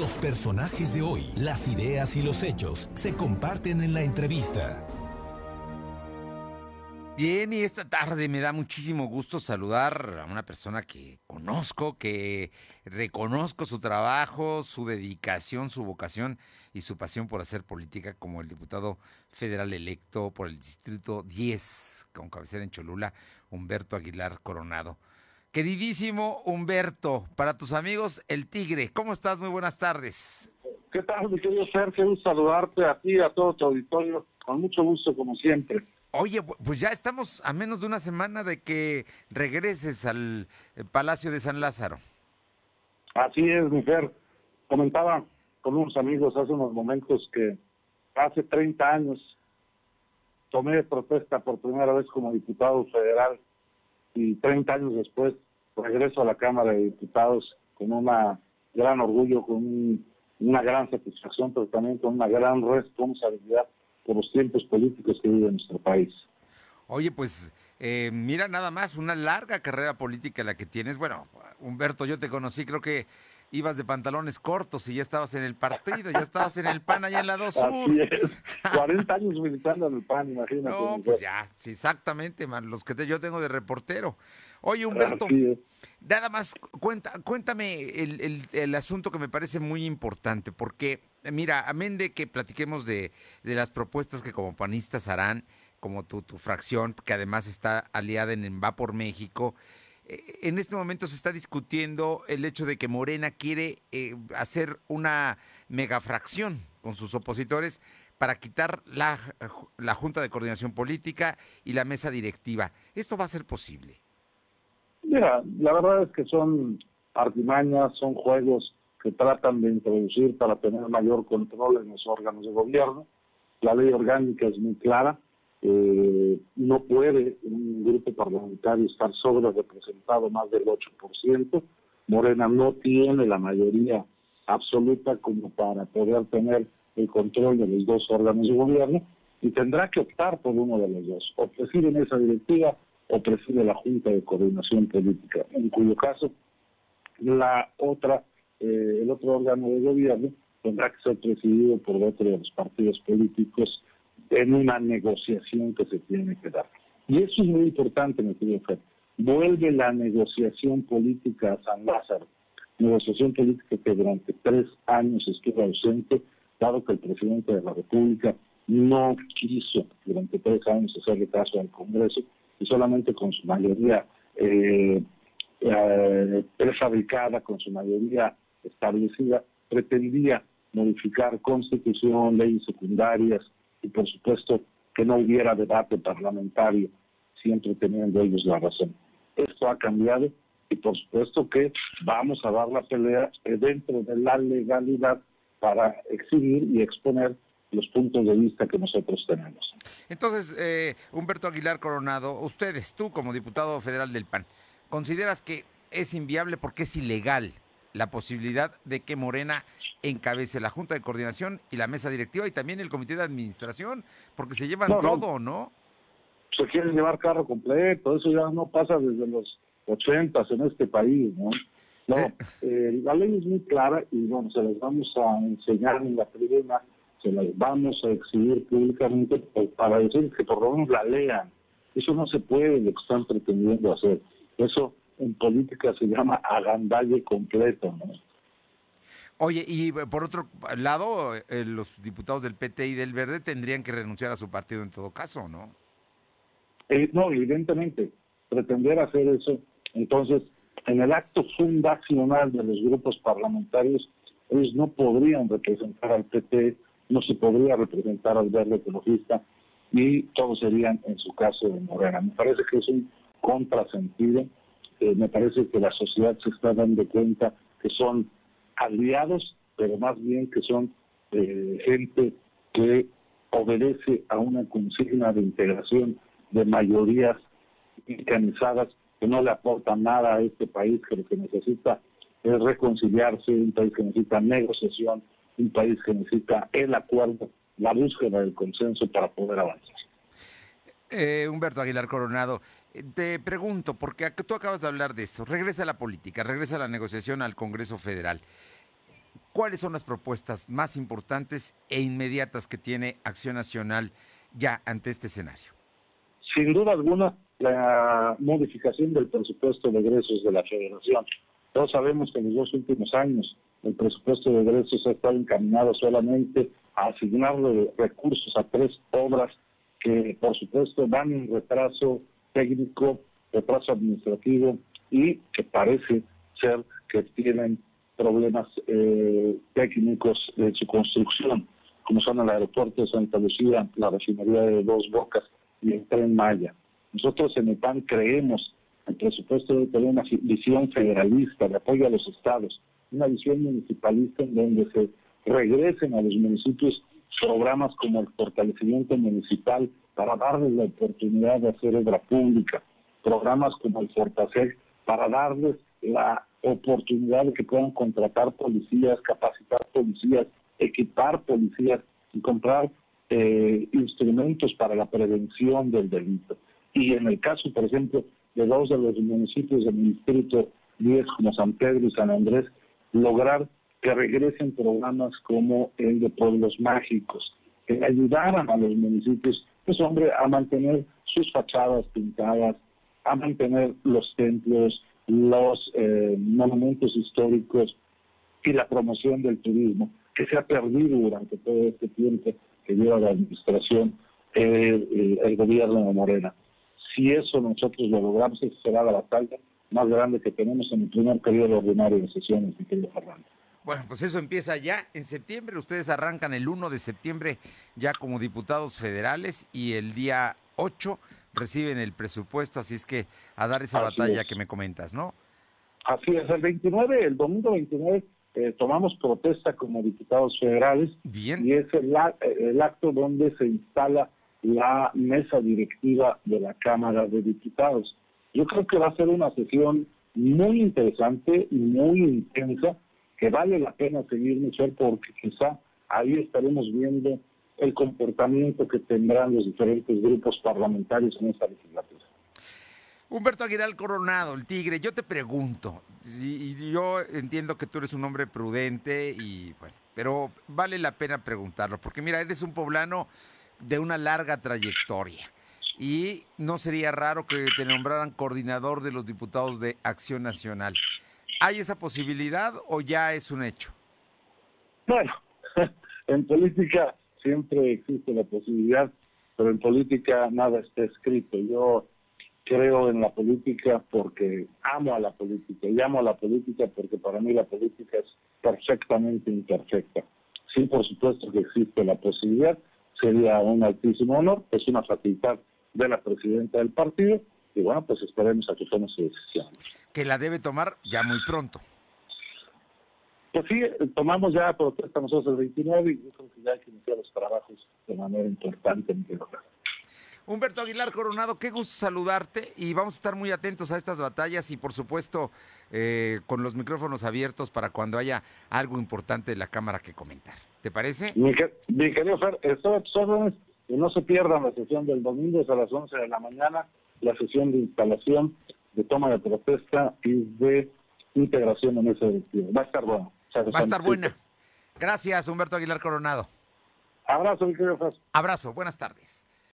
Los personajes de hoy, las ideas y los hechos se comparten en la entrevista. Bien, y esta tarde me da muchísimo gusto saludar a una persona que conozco, que reconozco su trabajo, su dedicación, su vocación y su pasión por hacer política como el diputado federal electo por el Distrito 10, con cabecera en Cholula, Humberto Aguilar Coronado. Queridísimo Humberto, para tus amigos El Tigre, ¿cómo estás? Muy buenas tardes. ¿Qué tal, mi querido Sergio? Un saludarte a ti y a todo tu auditorio, con mucho gusto, como siempre. Oye, pues ya estamos a menos de una semana de que regreses al eh, Palacio de San Lázaro. Así es, mujer. Comentaba con unos amigos hace unos momentos que hace 30 años tomé protesta por primera vez como diputado federal y 30 años después regreso a la Cámara de Diputados con una gran orgullo, con una gran satisfacción, pero también con una gran responsabilidad por los tiempos políticos que vive nuestro país. Oye, pues eh, mira nada más, una larga carrera política la que tienes. Bueno, Humberto, yo te conocí, creo que ibas de pantalones cortos y ya estabas en el partido, ya estabas en el PAN allá en la 2 Sur. Así es. 40 años militando en el PAN, imagínate. No, pues ya, sí, exactamente, man, los que yo tengo de reportero. Oye, Humberto, nada más, cuenta, cuéntame el, el, el, asunto que me parece muy importante, porque, mira, amén de que platiquemos de, de las propuestas que como panistas harán, como tu, tu fracción, que además está aliada en Va por México, en este momento se está discutiendo el hecho de que Morena quiere eh, hacer una megafracción con sus opositores para quitar la, la, Junta de Coordinación Política y la mesa directiva. ¿Esto va a ser posible? Mira, la verdad es que son artimañas, son juegos que tratan de introducir para tener mayor control en los órganos de gobierno. La ley orgánica es muy clara eh, no puede un grupo parlamentario estar sobre representado más del 8%. Morena no tiene la mayoría absoluta como para poder tener el control de los dos órganos de gobierno y tendrá que optar por uno de los dos. O preside esa directiva o preside la Junta de Coordinación Política, en cuyo caso la otra, eh, el otro órgano de gobierno tendrá que ser presidido por otro de los partidos políticos en una negociación que se tiene que dar. Y eso es muy importante, mi querido Fred. Vuelve la negociación política a San Lázaro, negociación política que durante tres años estuvo ausente, dado que el presidente de la República no quiso durante tres años hacerle caso al Congreso y solamente con su mayoría eh, eh, prefabricada, con su mayoría establecida, pretendía modificar constitución, leyes secundarias, y por supuesto que no hubiera debate parlamentario, siempre teniendo ellos la razón. Esto ha cambiado y por supuesto que vamos a dar la pelea dentro de la legalidad para exhibir y exponer los puntos de vista que nosotros tenemos. Entonces, eh, Humberto Aguilar Coronado, ustedes, tú como diputado federal del PAN, ¿consideras que es inviable porque es ilegal la posibilidad de que Morena encabece la Junta de Coordinación y la mesa directiva y también el Comité de Administración, porque se llevan todo, ¿no? Se quieren llevar carro completo, eso ya no pasa desde los ochentas en este país, ¿no? No, eh. Eh, la ley es muy clara y bueno, se las vamos a enseñar en la tribuna, se las vamos a exhibir públicamente para decir que por lo menos la lean. Eso no se puede lo que están pretendiendo hacer. Eso en política se llama agandalle completo, ¿no? Oye, y por otro lado, eh, los diputados del PT y del Verde tendrían que renunciar a su partido en todo caso, ¿no? Eh, no, evidentemente, pretender hacer eso, entonces, en el acto fundacional de los grupos parlamentarios, ellos no podrían representar al PT, no se podría representar al Verde Ecologista, y todos serían, en su caso, de Morena. Me parece que es un contrasentido, me parece que la sociedad se está dando cuenta que son aliados, pero más bien que son eh, gente que obedece a una consigna de integración de mayorías organizadas que no le aportan nada a este país, que lo que necesita es reconciliarse, un país que necesita negociación, un país que necesita el acuerdo, la búsqueda del consenso para poder avanzar. Eh, Humberto Aguilar Coronado, eh, te pregunto, porque tú acabas de hablar de eso, regresa a la política, regresa a la negociación al Congreso Federal. ¿cuáles son las propuestas más importantes e inmediatas que tiene Acción Nacional ya ante este escenario? Sin duda alguna, la modificación del presupuesto de egresos de la Federación. Todos sabemos que en los dos últimos años el presupuesto de egresos ha estado encaminado solamente a asignarle recursos a tres obras que, por supuesto, van en retraso técnico, retraso administrativo y que parece ser que tienen problemas eh, técnicos en su construcción, como son el aeropuerto de Santa Lucía, la refinería de Dos Bocas y el tren Maya. Nosotros en el PAN creemos el presupuesto debe tener una visión federalista de apoyo a los estados, una visión municipalista en donde se regresen a los municipios programas como el fortalecimiento municipal para darles la oportunidad de hacer obra pública, programas como el Fortasec para darles la oportunidad de que puedan contratar policías, capacitar policías, equipar policías y comprar eh, instrumentos para la prevención del delito. Y en el caso, por ejemplo, de dos de los municipios del distrito 10 como San Pedro y San Andrés, lograr que regresen programas como el de pueblos mágicos, que ayudaran a los municipios, pues hombre, a mantener sus fachadas pintadas, a mantener los templos, los eh, monumentos históricos y la promoción del turismo, que se ha perdido durante todo este tiempo que lleva la administración el gobierno de Morena. Si eso nosotros lo logramos, esa será la batalla más grande que tenemos en el primer periodo ordinario de sesiones, mi querido Fernando. Bueno, pues eso empieza ya en septiembre. Ustedes arrancan el 1 de septiembre ya como diputados federales y el día 8 reciben el presupuesto, así es que a dar esa batalla que me comentas, ¿no? Así es, el 29, el domingo 29, eh, tomamos protesta como diputados federales. Bien. Y es el, el acto donde se instala la mesa directiva de la Cámara de Diputados. Yo creo que va a ser una sesión muy interesante y muy intensa, que vale la pena seguir, Michelle, porque quizá ahí estaremos viendo el comportamiento que tendrán los diferentes grupos parlamentarios en esta legislatura. Humberto Aguilar Coronado, el Tigre, yo te pregunto, y yo entiendo que tú eres un hombre prudente y bueno, pero vale la pena preguntarlo, porque mira, eres un poblano de una larga trayectoria. Y no sería raro que te nombraran coordinador de los diputados de Acción Nacional. ¿Hay esa posibilidad o ya es un hecho? Bueno, en política siempre existe la posibilidad, pero en política nada está escrito. Yo creo en la política porque amo a la política y amo a la política porque para mí la política es perfectamente imperfecta. Sí, por supuesto que existe la posibilidad, sería un altísimo honor, es una facultad de la presidenta del partido y bueno, pues esperemos a que tome su decisión. Que la debe tomar ya muy pronto. Pues sí, tomamos ya protesta nosotros el 29 y yo creo que ya hay que iniciar los trabajos de manera importante en el Humberto Aguilar Coronado, qué gusto saludarte y vamos a estar muy atentos a estas batallas y por supuesto eh, con los micrófonos abiertos para cuando haya algo importante de la Cámara que comentar. ¿Te parece? Mi, querido Fer, estoy a y no se pierdan la sesión del domingo a las 11 de la mañana, la sesión de instalación, de toma de protesta y de integración en ese directiva. Va a estar bueno. Va a estar buena. Gracias, Humberto Aguilar Coronado. Abrazo, mi querido. Abrazo, buenas tardes.